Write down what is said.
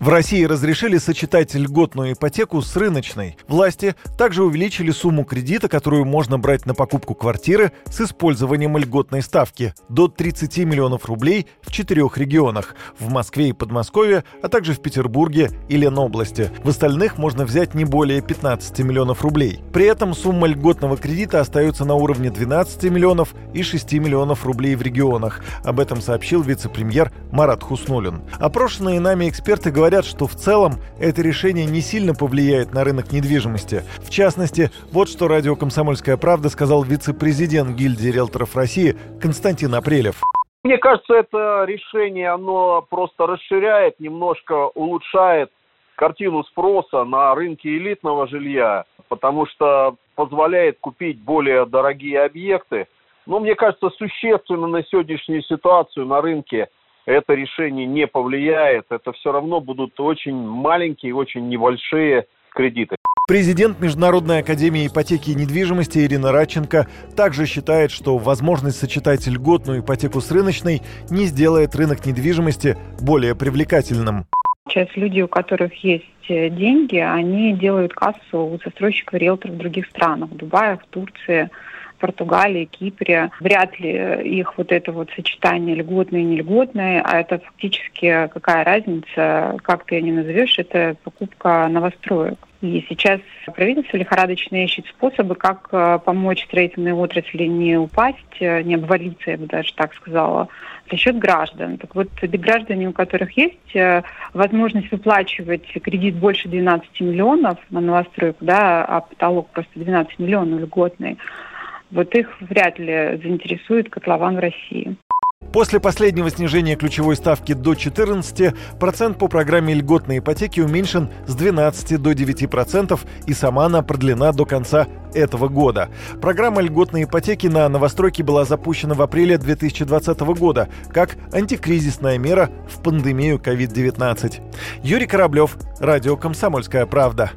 В России разрешили сочетать льготную ипотеку с рыночной. Власти также увеличили сумму кредита, которую можно брать на покупку квартиры с использованием льготной ставки до 30 миллионов рублей в четырех регионах – в Москве и Подмосковье, а также в Петербурге и Ленобласти. В остальных можно взять не более 15 миллионов рублей. При этом сумма льготного кредита остается на уровне 12 миллионов и 6 миллионов рублей в регионах. Об этом сообщил вице-премьер Марат Хуснулин. Опрошенные нами эксперты говорят, говорят, что в целом это решение не сильно повлияет на рынок недвижимости. В частности, вот что радио «Комсомольская правда» сказал вице-президент гильдии риэлторов России Константин Апрелев. Мне кажется, это решение, оно просто расширяет, немножко улучшает картину спроса на рынке элитного жилья, потому что позволяет купить более дорогие объекты. Но мне кажется, существенно на сегодняшнюю ситуацию на рынке – это решение не повлияет. Это все равно будут очень маленькие, очень небольшие кредиты. Президент Международной академии ипотеки и недвижимости Ирина Радченко также считает, что возможность сочетать льготную ипотеку с рыночной не сделает рынок недвижимости более привлекательным. Сейчас люди, у которых есть э, деньги, они делают кассу у застройщиков риэлторов в других странах, в Дубае, в Турции, Португалии, Кипре. Вряд ли их вот это вот сочетание льготное и нельготное, а это фактически какая разница, как ты ее не назовешь, это покупка новостроек. И сейчас правительство лихорадочно ищет способы, как э, помочь строительной отрасли не упасть, э, не обвалиться, я бы даже так сказала, за счет граждан. Так вот, граждане, у которых есть э, возможность выплачивать кредит больше 12 миллионов на новостройку, да, а потолок просто 12 миллионов льготный, вот их вряд ли заинтересует котлован в России. После последнего снижения ключевой ставки до 14, процент по программе льготной ипотеки уменьшен с 12 до 9% и сама она продлена до конца этого года. Программа льготной ипотеки на новостройки была запущена в апреле 2020 года как антикризисная мера в пандемию COVID-19. Юрий Кораблев, Радио «Комсомольская правда».